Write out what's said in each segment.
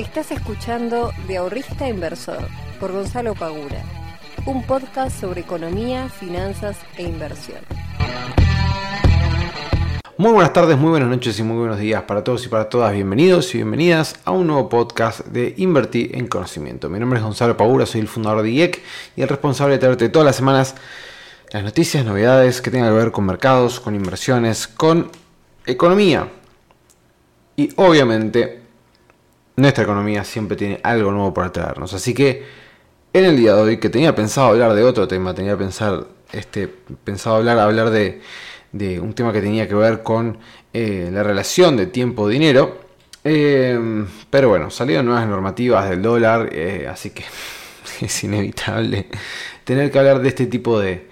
Estás escuchando De Ahorrista Inversor por Gonzalo Pagura, un podcast sobre economía, finanzas e inversión. Muy buenas tardes, muy buenas noches y muy buenos días para todos y para todas. Bienvenidos y bienvenidas a un nuevo podcast de Invertir en Conocimiento. Mi nombre es Gonzalo Pagura, soy el fundador de IEC y el responsable de traerte todas las semanas las noticias, novedades que tengan que ver con mercados, con inversiones, con economía. Y obviamente nuestra economía siempre tiene algo nuevo para traernos. Así que en el día de hoy, que tenía pensado hablar de otro tema, tenía este, pensado hablar, hablar de, un tema que tenía que ver con eh, la relación de tiempo-dinero. Eh, pero bueno, salieron nuevas normativas del dólar, eh, así que es inevitable tener que hablar de este tipo de,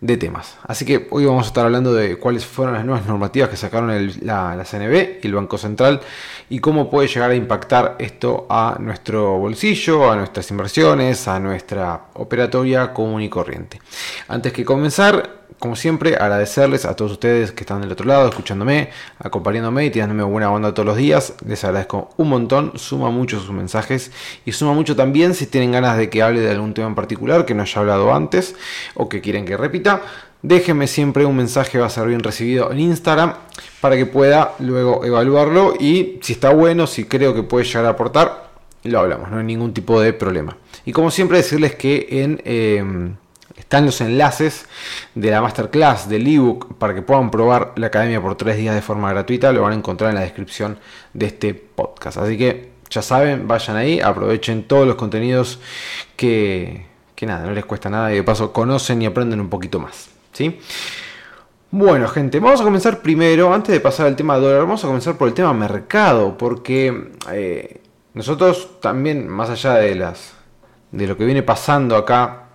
de temas. Así que hoy vamos a estar hablando de cuáles fueron las nuevas normativas que sacaron la, la, CNB y el Banco Central y cómo puede llegar a impactar esto a nuestro bolsillo, a nuestras inversiones, a nuestra operatoria común y corriente. Antes que comenzar, como siempre, agradecerles a todos ustedes que están del otro lado, escuchándome, acompañándome y tirándome buena onda todos los días. Les agradezco un montón, suma mucho sus mensajes y suma mucho también si tienen ganas de que hable de algún tema en particular que no haya hablado antes o que quieren que repita. Déjenme siempre un mensaje, va a ser bien recibido en Instagram para que pueda luego evaluarlo y si está bueno, si creo que puede llegar a aportar, lo hablamos, no hay ningún tipo de problema. Y como siempre decirles que en... Eh, están los enlaces de la masterclass del ebook para que puedan probar la academia por tres días de forma gratuita. Lo van a encontrar en la descripción de este podcast. Así que ya saben, vayan ahí, aprovechen todos los contenidos que, que nada, no les cuesta nada y de paso conocen y aprenden un poquito más. ¿sí? Bueno, gente, vamos a comenzar primero, antes de pasar al tema dólar, vamos a comenzar por el tema mercado, porque eh, nosotros también, más allá de las de lo que viene pasando acá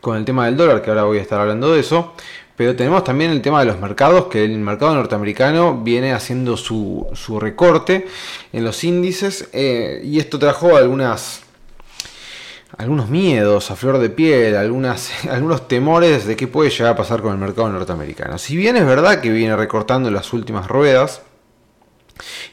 con el tema del dólar, que ahora voy a estar hablando de eso. Pero tenemos también el tema de los mercados, que el mercado norteamericano viene haciendo su, recorte en los índices eh, y esto trajo algunas, algunos miedos a flor de piel, algunas, algunos temores de qué puede llegar a pasar con el mercado norteamericano. Si bien es verdad que viene recortando las últimas ruedas,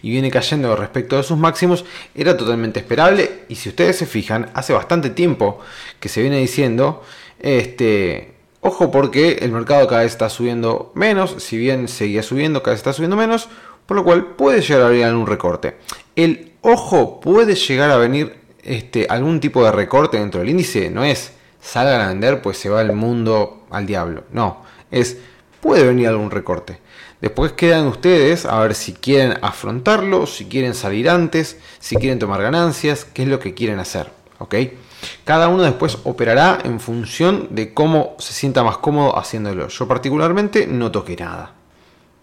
y viene cayendo respecto a sus máximos, era totalmente esperable y si ustedes se fijan, hace bastante tiempo que se viene diciendo este, ojo porque el mercado cada vez está subiendo menos, si bien seguía subiendo, cada vez está subiendo menos, por lo cual puede llegar a venir algún recorte. El ojo puede llegar a venir este, algún tipo de recorte dentro del índice, no es salgan a vender pues se va el mundo al diablo, no, es puede venir algún recorte. Después quedan ustedes a ver si quieren afrontarlo, si quieren salir antes, si quieren tomar ganancias, qué es lo que quieren hacer. ¿ok? Cada uno después operará en función de cómo se sienta más cómodo haciéndolo. Yo particularmente no toqué nada.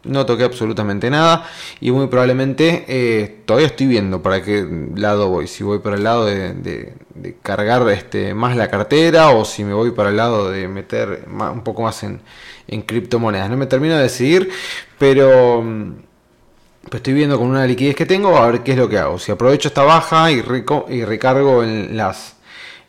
No toqué absolutamente nada y muy probablemente eh, todavía estoy viendo para qué lado voy. Si voy para el lado de, cargar este, más la cartera o si me voy para el lado de meter un poco más en, criptomonedas. No me termino de decidir, pero mm, pues estoy viendo con una liquidez que tengo a ver qué es lo que hago. Si aprovecho esta baja y, y recargo en las,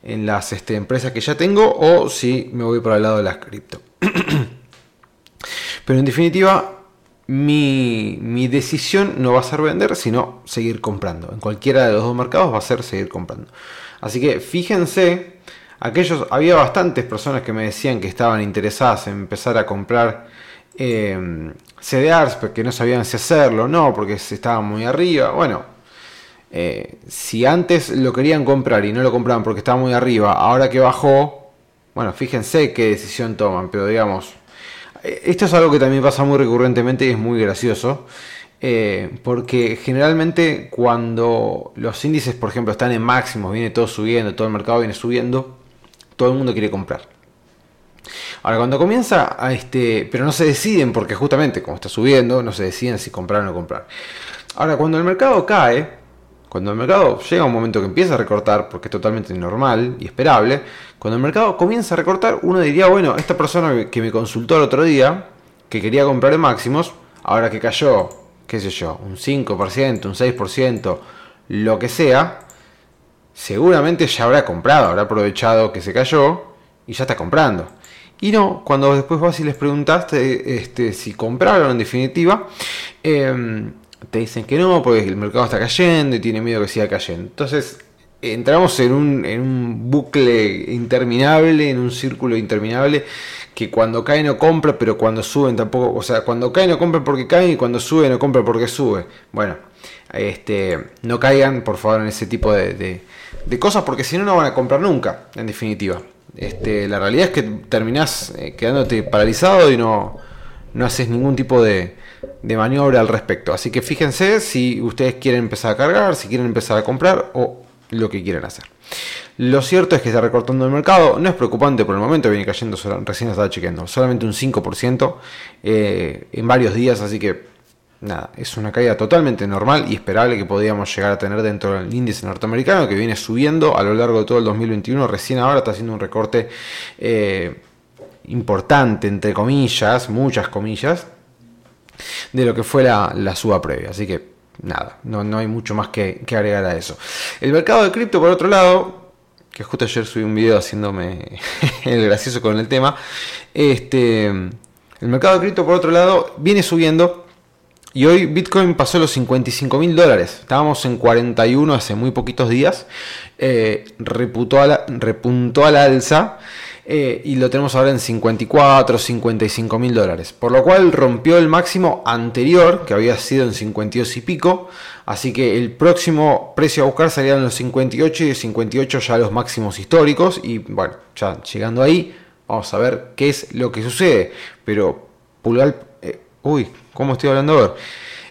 en las este, empresas que ya tengo o si me voy para el lado de las cripto. Pero en definitiva, mi, mi, decisión no va a ser vender, sino seguir comprando. En cualquiera de los dos mercados va a ser seguir comprando. Así que fíjense, aquellos, había bastantes personas que me decían que estaban interesadas en empezar a comprar eh, CDRs, porque no sabían si hacerlo o no, porque se estaba muy arriba. Bueno, eh, si antes lo querían comprar y no lo compraban porque estaba muy arriba, ahora que bajó, bueno, fíjense qué decisión toman, pero digamos, eh, esto es algo que también pasa muy recurrentemente y es muy gracioso. Eh, porque generalmente cuando los índices, por ejemplo, están en máximos, viene todo subiendo, todo el mercado viene subiendo, todo el mundo quiere comprar. Ahora, cuando comienza a este. Pero no se deciden porque justamente como está subiendo, no se deciden si comprar o no comprar. Ahora, cuando el mercado cae, cuando el mercado llega a un momento que empieza a recortar, porque es totalmente normal y esperable, cuando el mercado comienza a recortar, uno diría, bueno, esta persona que me consultó el otro día, que quería comprar en máximos, ahora que cayó, qué sé yo, un 5%, un 6%, lo que sea, seguramente ya habrá comprado, habrá aprovechado que se cayó y ya está comprando. Y no, cuando después vas y les preguntaste este, si compraron en definitiva, em, te dicen que no, porque el mercado está cayendo y tiene miedo que siga cayendo. Entonces, entramos en un, en un bucle interminable, en un círculo interminable, que cuando cae no compra, pero cuando suben tampoco, o sea, cuando cae no compra porque cae y cuando sube no compra porque sube. Bueno, este, no caigan por favor en ese tipo de, de, cosas porque si no no van a comprar nunca, en definitiva. Este, la realidad es que terminás eh, quedándote paralizado y no, no haces ningún tipo de, de maniobra al respecto. Así que fíjense si ustedes quieren empezar a cargar, si quieren empezar a comprar o lo que quieren hacer. Lo cierto es que está recortando el mercado, no es preocupante por el momento, viene cayendo, recién estaba chequeando, solamente un 5% eh, en varios días, así que nada, es una caída totalmente normal y esperable que podríamos llegar a tener dentro del índice norteamericano que viene subiendo a lo largo de todo el 2021, recién ahora está haciendo un recorte eh, importante, entre comillas, muchas comillas, de lo que fue la, la suba previa, así que nada, no, no hay mucho más que, agregar a eso. El mercado de cripto, por otro lado, que justo ayer subí un video haciéndome el gracioso con el tema, este, el mercado de cripto, por otro lado, viene subiendo. Y hoy Bitcoin pasó los 55 mil dólares. Estábamos en 41 hace muy poquitos días. Eh, reputó a la, repuntó a la alza. Eh, y lo tenemos ahora en 54, 55 mil dólares. Por lo cual rompió el máximo anterior, que había sido en 52 y pico. Así que el próximo precio a buscar serían los 58 y 58 ya los máximos históricos. Y bueno, ya llegando ahí, vamos a ver qué es lo que sucede. Pero pulgar... Eh, uy, ¿cómo estoy hablando ahora?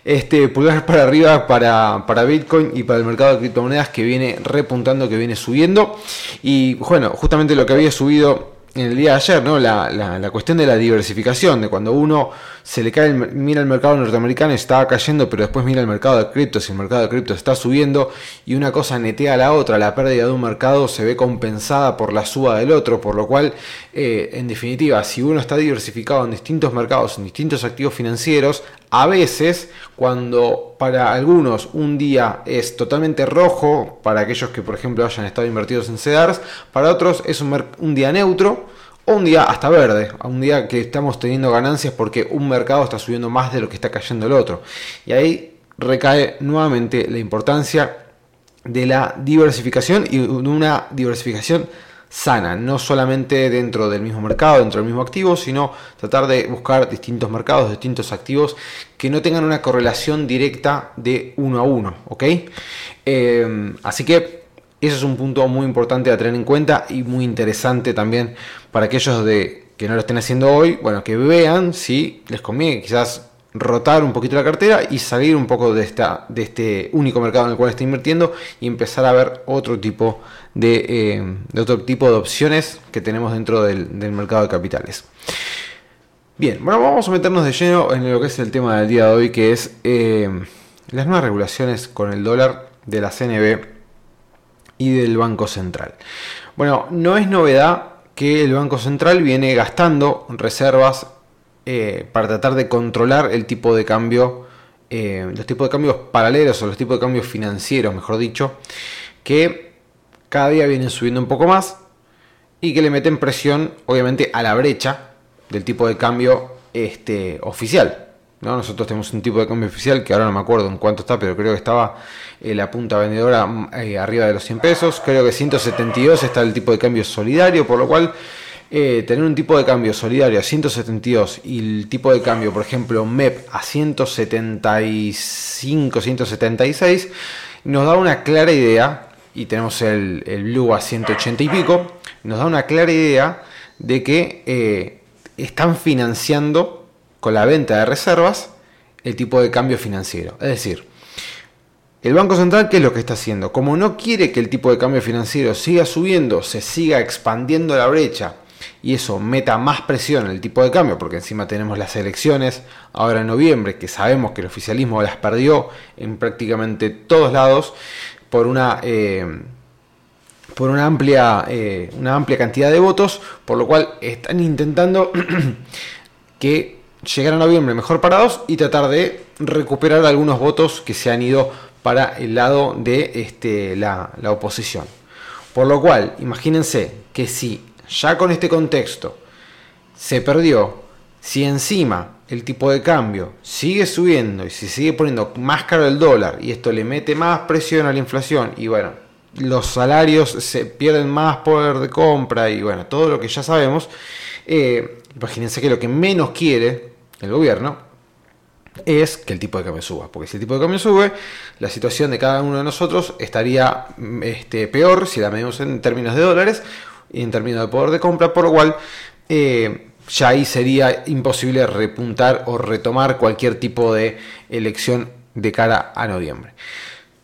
Este pulgar para arriba para, para, Bitcoin y para el mercado de criptomonedas que viene repuntando, que viene subiendo. Y bueno, justamente lo que había subido en el día de ayer, ¿no? La, la, cuestión de la diversificación, de cuando uno se le cae, mira el mercado norteamericano está cayendo, pero después mira el mercado de criptos y el mercado de criptos está subiendo y una cosa netea a la otra, la pérdida de un mercado se ve compensada por la suba del otro, por lo cual, eh, en definitiva, si uno está diversificado en distintos mercados, en distintos activos financieros, a veces, cuando para algunos un día es totalmente rojo, para aquellos que por ejemplo hayan estado invertidos en CEDARS, para otros es un, día neutro, o un día hasta verde, un día que estamos teniendo ganancias porque un mercado está subiendo más de lo que está cayendo el otro. Y ahí recae nuevamente la importancia de la diversificación y una diversificación sana, no solamente dentro del mismo mercado, dentro del mismo activo, sino tratar de buscar distintos mercados, distintos activos que no tengan una correlación directa de uno a uno, ¿ok? Eh, así que eso es un punto muy importante a tener en cuenta y muy interesante también para aquellos de, que no lo estén haciendo hoy, bueno, que vean si les conviene quizás rotar un poquito la cartera y salir un poco de, esta, de este único mercado en el cual está invirtiendo y empezar a ver otro tipo de, eh, otro tipo de opciones que tenemos dentro del, mercado de capitales. Bien, bueno, vamos a meternos de lleno en lo que es el tema del día de hoy, que es eh, las nuevas regulaciones con el dólar de la CNB y del Banco Central. Bueno, no es novedad que el Banco Central viene gastando reservas eh, para tratar de controlar el tipo de cambio, eh, los tipos de cambios paralelos o los tipos de cambios financieros, mejor dicho, que cada día vienen subiendo un poco más y que le meten presión, obviamente, a la brecha del tipo de cambio este, oficial. ¿no? Nosotros tenemos un tipo de cambio oficial que ahora no me acuerdo en cuánto está, pero creo que estaba eh, la punta vendedora arriba de los 100 pesos. Creo que 172 está el tipo de cambio solidario, por lo cual eh, tener un tipo de cambio solidario a 172 y el tipo de cambio, por ejemplo, MEP a 175, 176, nos da una clara idea, y tenemos el, Blue a 180 y pico, nos da una clara idea de que eh, están financiando con la venta de reservas el tipo de cambio financiero. Es decir, el Banco Central, ¿qué es lo que está haciendo? Como no quiere que el tipo de cambio financiero siga subiendo, se siga expandiendo la brecha y eso meta más presión en el tipo de cambio, porque encima tenemos las elecciones ahora en noviembre, que sabemos que el oficialismo las perdió en prácticamente todos lados por una... Eh, por una amplia, eh, una amplia cantidad de votos, por lo cual están intentando que llegar a noviembre mejor parados y tratar de recuperar algunos votos que se han ido para el lado de este, la, la oposición. Por lo cual, imagínense que si ya con este contexto se perdió, si encima el tipo de cambio sigue subiendo y se sigue poniendo más caro el dólar y esto le mete más presión a la inflación y bueno, los salarios se pierden más poder de compra y bueno, todo lo que ya sabemos, eh, imagínense que lo que menos quiere el gobierno es que el tipo de cambio suba, porque si el tipo de cambio sube, la situación de cada uno de nosotros estaría mm, este, peor si la medimos en términos de dólares en términos de poder de compra, por lo cual eh, ya ahí sería imposible repuntar o retomar cualquier tipo de elección de cara a noviembre.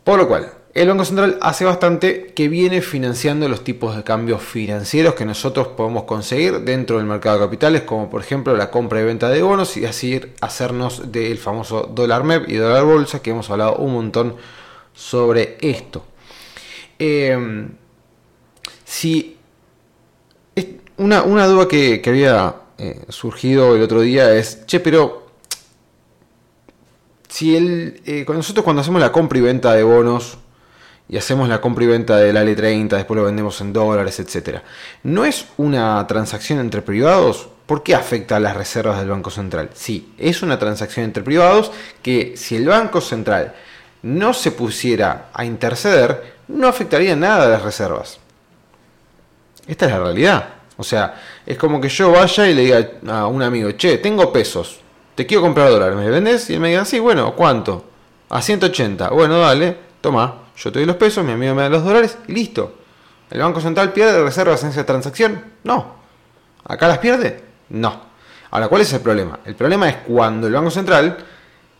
Por lo cual, el Banco Central hace bastante que viene financiando los tipos de cambios financieros que nosotros podemos conseguir dentro del mercado de capitales, como por ejemplo la compra y venta de bonos y así hacernos del famoso dólar MEP y dólar bolsa, que hemos hablado un montón sobre esto. Em, si una, duda que, había eh, surgido el otro día es, che, pero si el, eh, nosotros cuando hacemos la compra y venta de bonos, y hacemos la compra y venta del ALE30, después lo vendemos en dólares, etc. ¿No es una transacción entre privados? ¿Por qué afecta a las reservas del Banco Central? Sí, es una transacción entre privados que si el Banco Central no se pusiera a interceder, no afectaría nada a las reservas. Esta es la realidad. O sea, es como que yo vaya y le diga a un amigo, che, tengo pesos, te quiero comprar dólares, ¿me vendes? Y él me diga, sí, bueno, ¿cuánto? A 180. Bueno, dale, toma, yo te doy los pesos, mi amigo me da los dólares y listo. ¿El Banco Central pierde reservas en esa transacción? No. ¿Acá las pierde? No. Ahora, ¿cuál es el problema? El problema es cuando el Banco Central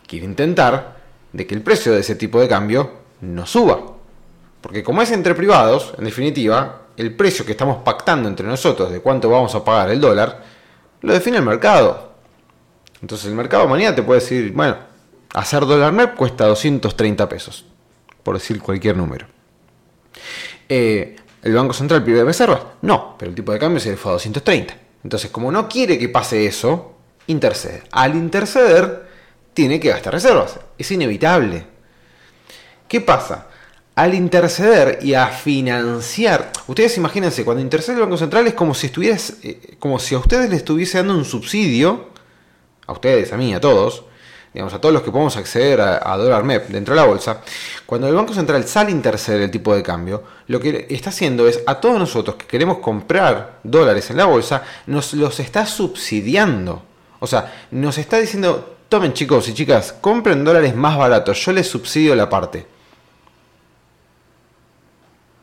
quiere intentar de que el precio de ese tipo de cambio no suba. Porque como es entre privados, en definitiva, el precio que estamos pactando entre nosotros de cuánto vamos a pagar el dólar, lo define el mercado. Entonces el mercado mañana te puede decir, bueno, hacer dólar MEP cuesta 230 pesos por decir cualquier número. Eh, ¿El Banco Central pierde reservas? No, pero el tipo de cambio se le fue a 230. Entonces, como no quiere que pase eso, intercede. Al interceder, tiene que gastar reservas. Es inevitable. ¿Qué pasa? Al interceder y a financiar, ustedes imagínense, cuando intercede el Banco Central es como si estuvieras, eh, como si a ustedes les estuviese dando un subsidio, a ustedes, a mí, a todos, digamos, a todos los que podemos acceder a, dólar MEP dentro de la bolsa, cuando el Banco Central sale a interceder el tipo de cambio, lo que está haciendo es a todos nosotros que queremos comprar dólares en la bolsa, nos los está subsidiando. O sea, nos está diciendo, tomen chicos y chicas, compren dólares más baratos, yo les subsidio la parte.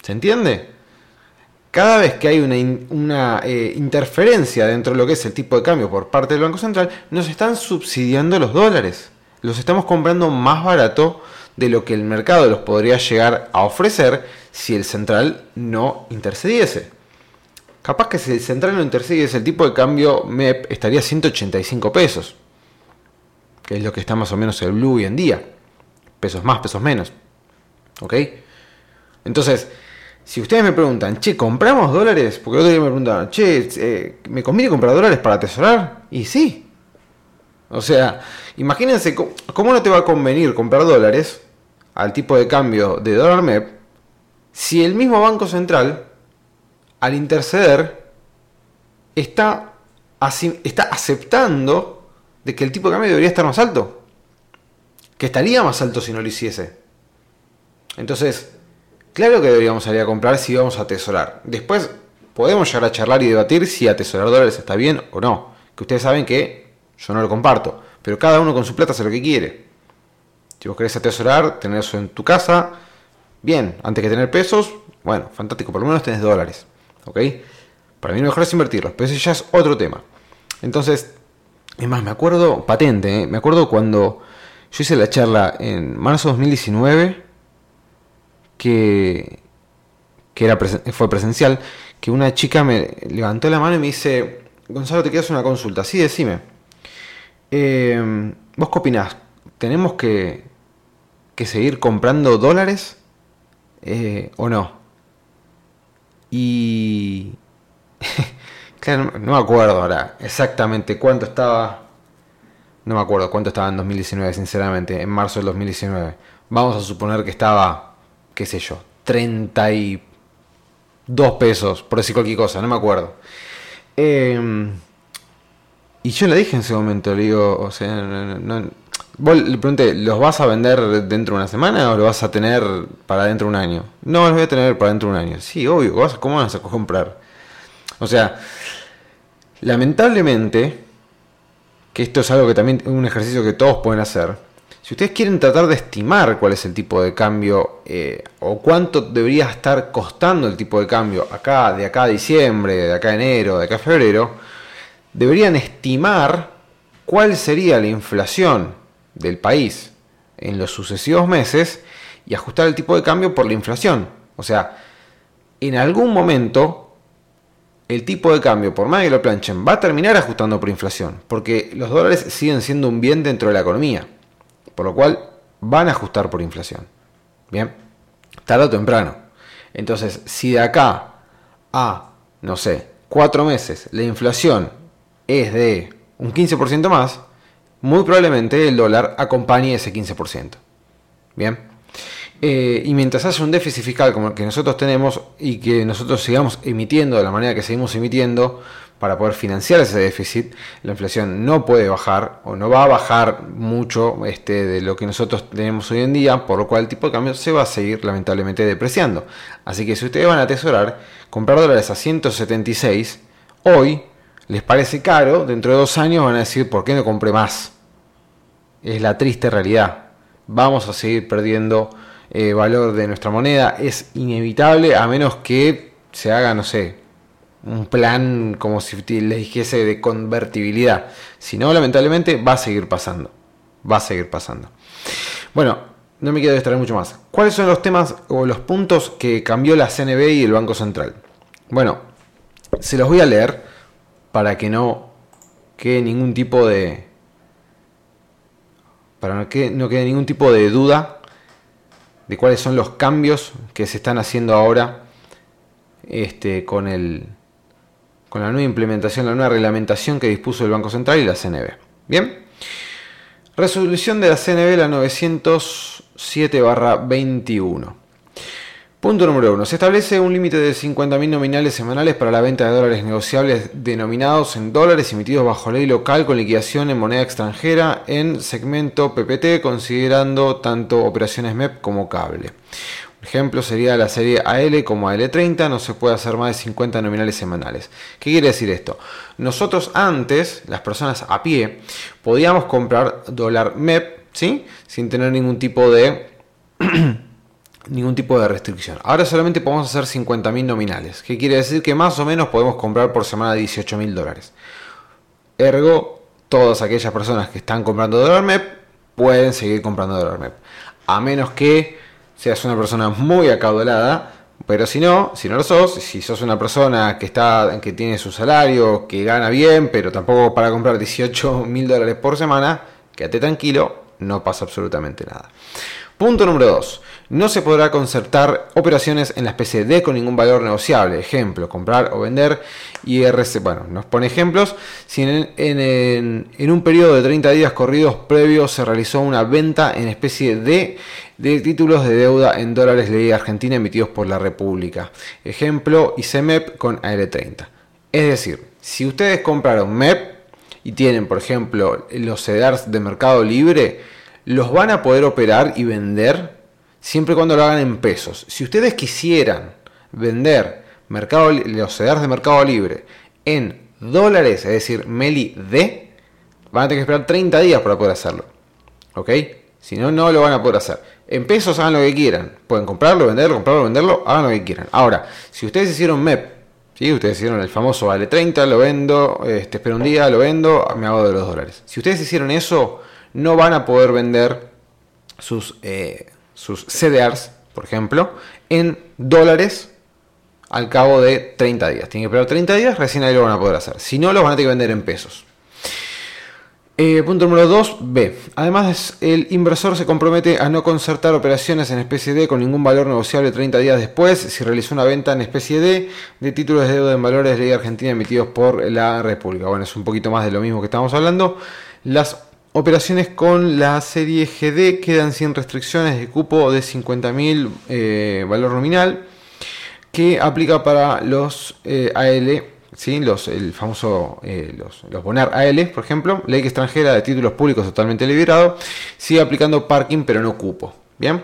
¿Se entiende? cada vez que hay una, eh, interferencia dentro de lo que es el tipo de cambio por parte del Banco Central, nos están subsidiando los dólares. Los estamos comprando más barato de lo que el mercado los podría llegar a ofrecer si el central no intercediese. Capaz que si el central no intercediese, el tipo de cambio MEP estaría 185 pesos, que es lo que está más o menos el blue hoy en día. Pesos más, pesos menos. ¿Ok? Entonces, si ustedes me preguntan, che, ¿compramos dólares? Porque el otro día me preguntaban, che, eh, ¿me conviene comprar dólares para atesorar? Y sí. O sea, imagínense cómo no te va a convenir comprar dólares al tipo de cambio de dólar MEP si el mismo Banco Central, al interceder, está, está aceptando de que el tipo de cambio debería estar más alto. Que estaría más alto si no lo hiciese. Entonces, Claro que deberíamos salir a comprar si vamos a atesorar. Después podemos llegar a charlar y debatir si atesorar dólares está bien o no. Que ustedes saben que yo no lo comparto. Pero cada uno con su plata hace lo que quiere. Si vos querés atesorar, tener eso en tu casa, bien. Antes que tener pesos, bueno, fantástico. Por lo menos tenés dólares. ¿Ok? Para mí lo mejor es invertirlos. Pero ese ya es otro tema. Entonces, es más, me acuerdo, patente, ¿eh? me acuerdo cuando yo hice la charla en marzo de 2019 que, que era fue presencial, que una chica me levantó la mano y me dice, Gonzalo, te quedas una consulta. Sí, decime. Eh, ¿Vos qué opinás? ¿Tenemos que, que seguir comprando dólares eh, o no? Y... claro, no me acuerdo ahora exactamente cuánto estaba... No me acuerdo cuánto estaba en 2019, sinceramente, en marzo del 2019. Vamos a suponer que estaba qué sé yo, 32 pesos, por decir cualquier cosa, no me acuerdo. Em, Y yo le dije en ese momento, le digo, o sea, no, vos le pregunté, ¿los vas a vender dentro de una semana o los vas a tener para dentro de un año? No, los voy a tener para dentro de un año. Sí, obvio, ¿cómo vas a comprar? O sea, lamentablemente, que esto es algo que también un ejercicio que todos pueden hacer, si ustedes quieren tratar de estimar cuál es el tipo de cambio eh, o cuánto debería estar costando el tipo de cambio acá, de acá a diciembre, de acá a enero, de acá a febrero, deberían estimar cuál sería la inflación del país en los sucesivos meses y ajustar el tipo de cambio por la inflación. O sea, en algún momento el tipo de cambio, por más que lo planchen, va a terminar ajustando por inflación, porque los dólares siguen siendo un bien dentro de la economía, por lo cual van a ajustar por inflación. Bien, tarde o temprano. Entonces, si de acá a, no sé, cuatro meses la inflación es de un 15% más, muy probablemente el dólar acompañe ese 15%. Bien. Eh, y mientras haya un déficit fiscal como el que nosotros tenemos y que nosotros sigamos emitiendo de la manera que seguimos emitiendo para poder financiar ese déficit, la inflación no puede bajar o no va a bajar mucho este, de lo que nosotros tenemos hoy en día, por lo cual el tipo de cambio se va a seguir lamentablemente depreciando. Así que si ustedes van a atesorar, comprar dólares a 176, hoy les parece caro, dentro de dos años van a decir, ¿por qué no compré más? Es la triste realidad. Vamos a seguir perdiendo eh, valor de nuestra moneda es inevitable a menos que se haga, no sé, un plan como si les dijese de convertibilidad. Si no, lamentablemente va a seguir pasando. Va a seguir pasando. Bueno, no me quiero distraer mucho más. ¿Cuáles son los temas o los puntos que cambió la CNB y el Banco Central? Bueno, se los voy a leer para que no quede ningún tipo de. Para que no quede ningún tipo de duda de cuáles son los cambios que se están haciendo ahora este, con, el, con la nueva implementación, la nueva reglamentación que dispuso el Banco Central y la CNB. Bien. Resolución de la CNB la 907-21. Punto número 1. Se establece un límite de 50.000 nominales semanales para la venta de dólares negociables denominados en dólares emitidos bajo ley local con liquidación en moneda extranjera en segmento PPT, considerando tanto operaciones MEP como cable. Ejemplo sería la serie AL como AL30, no se puede hacer más de 50 nominales semanales. ¿Qué quiere decir esto? Nosotros antes, las personas a pie, podíamos comprar dólar MEP, ¿sí? Sin tener ningún tipo de ningún tipo de restricción. Ahora solamente podemos hacer 50.000 nominales, que quiere decir que más o menos podemos comprar por semana 18.000 dólares. Ergo, todas aquellas personas que están comprando dólar MEP pueden seguir comprando dólar MEP. A menos que seas una persona muy acaudalada, pero si no, si no lo sos, si sos una persona que está, que tiene su salario, que gana bien, pero tampoco para comprar 18 mil dólares por semana, quédate tranquilo, no pasa absolutamente nada. Punto número 2. No se podrá concertar operaciones en la especie D con ningún valor negociable. Ejemplo, comprar o vender IRC. Bueno, nos pone ejemplos. Si en, un periodo de 30 días corridos previos se realizó una venta en especie D de títulos de deuda en dólares ley argentina emitidos por la República. Ejemplo, ICMEP con AL30. Es decir, si ustedes compraron MEP y tienen, por ejemplo, los CEDARs de Mercado Libre, los van a poder operar y vender siempre y cuando lo hagan en pesos. Si ustedes quisieran vender mercado, los CEDARs de Mercado Libre en dólares, es decir, Meli D, van a tener que esperar 30 días para poder hacerlo. ¿Ok? Si no, no lo van a poder hacer. En pesos hagan lo que quieran. Pueden comprarlo, venderlo, comprarlo, venderlo, hagan lo que quieran. Ahora, si ustedes hicieron MEP, ¿sí? ustedes hicieron el famoso vale 30, lo vendo, este, espero un día, lo vendo, me hago de los dólares. Si ustedes hicieron eso, no van a poder vender sus, eh, sus CDRs, por ejemplo, en dólares al cabo de 30 días. Tienen que esperar 30 días, recién ahí lo van a poder hacer. Si no, lo van a tener que vender en pesos. Eh, punto número 2, B. Además, el inversor se compromete a no concertar operaciones en especie D con ningún valor negociable 30 días después si realizó una venta en especie D de títulos de deuda en valores de ley argentina emitidos por la República. Bueno, es un poquito más de lo mismo que estamos hablando. Las Operaciones con la serie GD quedan sin restricciones de cupo de 50.000 eh, valor nominal que aplica para los eh, AL ¿sí? los, el famoso eh, los, los Bonar AL, por ejemplo, ley extranjera de títulos públicos totalmente liberado, sigue aplicando parking pero no cupo. Bien,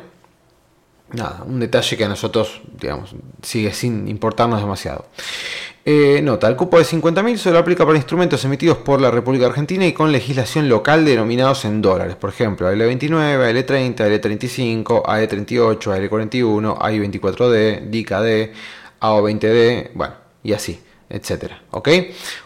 nada, un detalle que a nosotros, digamos, sigue sin importarnos demasiado. Eh, nota, el cupo de 50.000 solo aplica para instrumentos emitidos por la República Argentina y con legislación local denominados en dólares. Por ejemplo, AL29, AL30, AL35, AE38, AL41, AI24D, DICAD, AO20D, bueno, y así, etcétera. ¿Ok?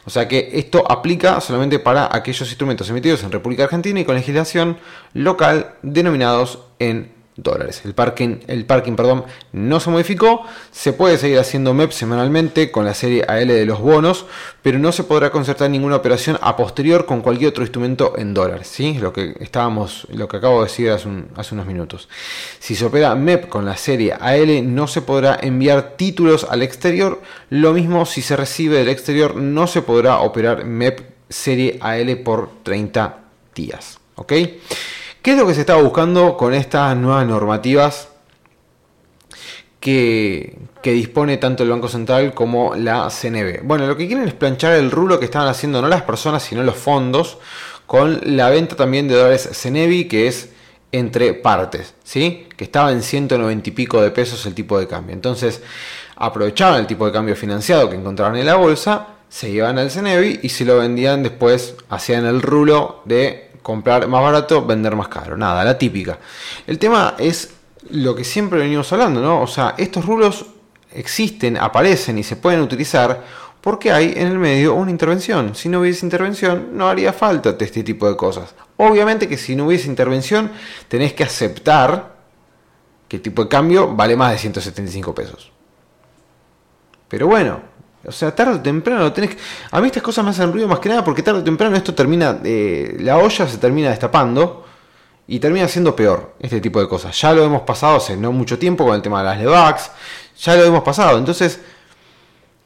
O sea que esto aplica solamente para aquellos instrumentos emitidos en República Argentina y con legislación local denominados en dólares. El parking, el parking perdón, no se modificó, se puede seguir haciendo MEP semanalmente con la serie AL de los bonos, pero no se podrá concertar ninguna operación a posterior con cualquier otro instrumento en dólares, ¿sí? lo que estábamos, lo que acabo de decir hace, unos minutos. Si se opera MEP con la serie AL no se podrá enviar títulos al exterior, lo mismo si se recibe del exterior no se podrá operar MEP serie AL por 30 días. ¿Qué es lo que se estaba buscando con estas nuevas normativas que, dispone tanto el Banco Central como la CNB? Bueno, lo que quieren es planchar el rulo que estaban haciendo no las personas, sino los fondos, con la venta también de dólares CNB, que es entre partes, ¿sí? Que estaba en 190 y pico de pesos el tipo de cambio. Entonces, aprovechaban el tipo de cambio financiado que encontraban en la bolsa, se iban al CNB y si lo vendían después hacían el rulo de comprar más barato, vender más caro. Nada, la típica. El tema es lo que siempre venimos hablando, ¿no? O sea, estos rublos existen, aparecen y se pueden utilizar porque hay en el medio una intervención. Si no hubiese intervención, no haría falta este tipo de cosas. Obviamente que si no hubiese intervención, tenés que aceptar que el tipo de cambio vale más de 175 pesos. Pero bueno, o sea, tarde o temprano tenés que... A mí estas cosas me hacen ruido más que nada porque tarde o temprano esto termina... Eh, la olla se termina destapando y termina siendo peor este tipo de cosas. Ya lo hemos pasado hace no mucho tiempo con el tema de las LEVAX. Ya lo hemos pasado. Entonces,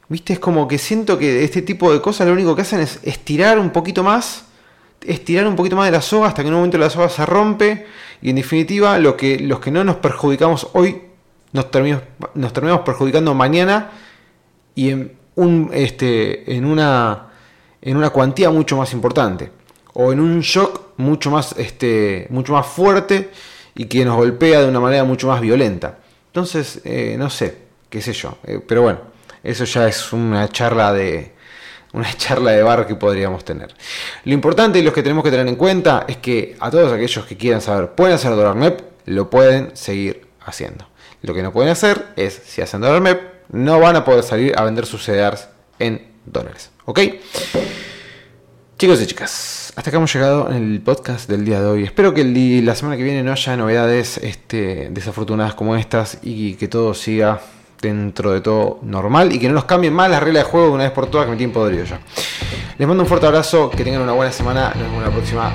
viste, es como que siento que este tipo de cosas lo único que hacen es estirar un poquito más. Estirar un poquito más de la soga hasta que en un momento la soga se rompe. Y en definitiva, lo que, los que no nos perjudicamos hoy, nos terminamos, nos terminamos perjudicando mañana. Y en, este, en, una, en una cuantía mucho más importante o en un shock mucho más, este, mucho más fuerte y que nos golpea de una manera mucho más violenta. Entonces, eh, no sé, qué sé yo, eh, pero bueno, eso ya es una charla de una charla de bar que podríamos tener. Lo importante y lo que tenemos que tener en cuenta es que a todos aquellos que quieran saber, pueden hacer dólar MEP, lo pueden seguir haciendo. Lo que no pueden hacer es, si hacen dólar MEP, no van a poder salir a vender sus CDRs en dólares. ¿Ok? Chicos y chicas, hasta acá hemos llegado en el podcast del día de hoy. Espero que la semana que viene no haya novedades este, desafortunadas como estas y que todo siga dentro de todo normal y que no nos cambien más las reglas de juego de una vez por todas que me tienen podrido ya. Les mando un fuerte abrazo, que tengan una buena semana, nos vemos la próxima.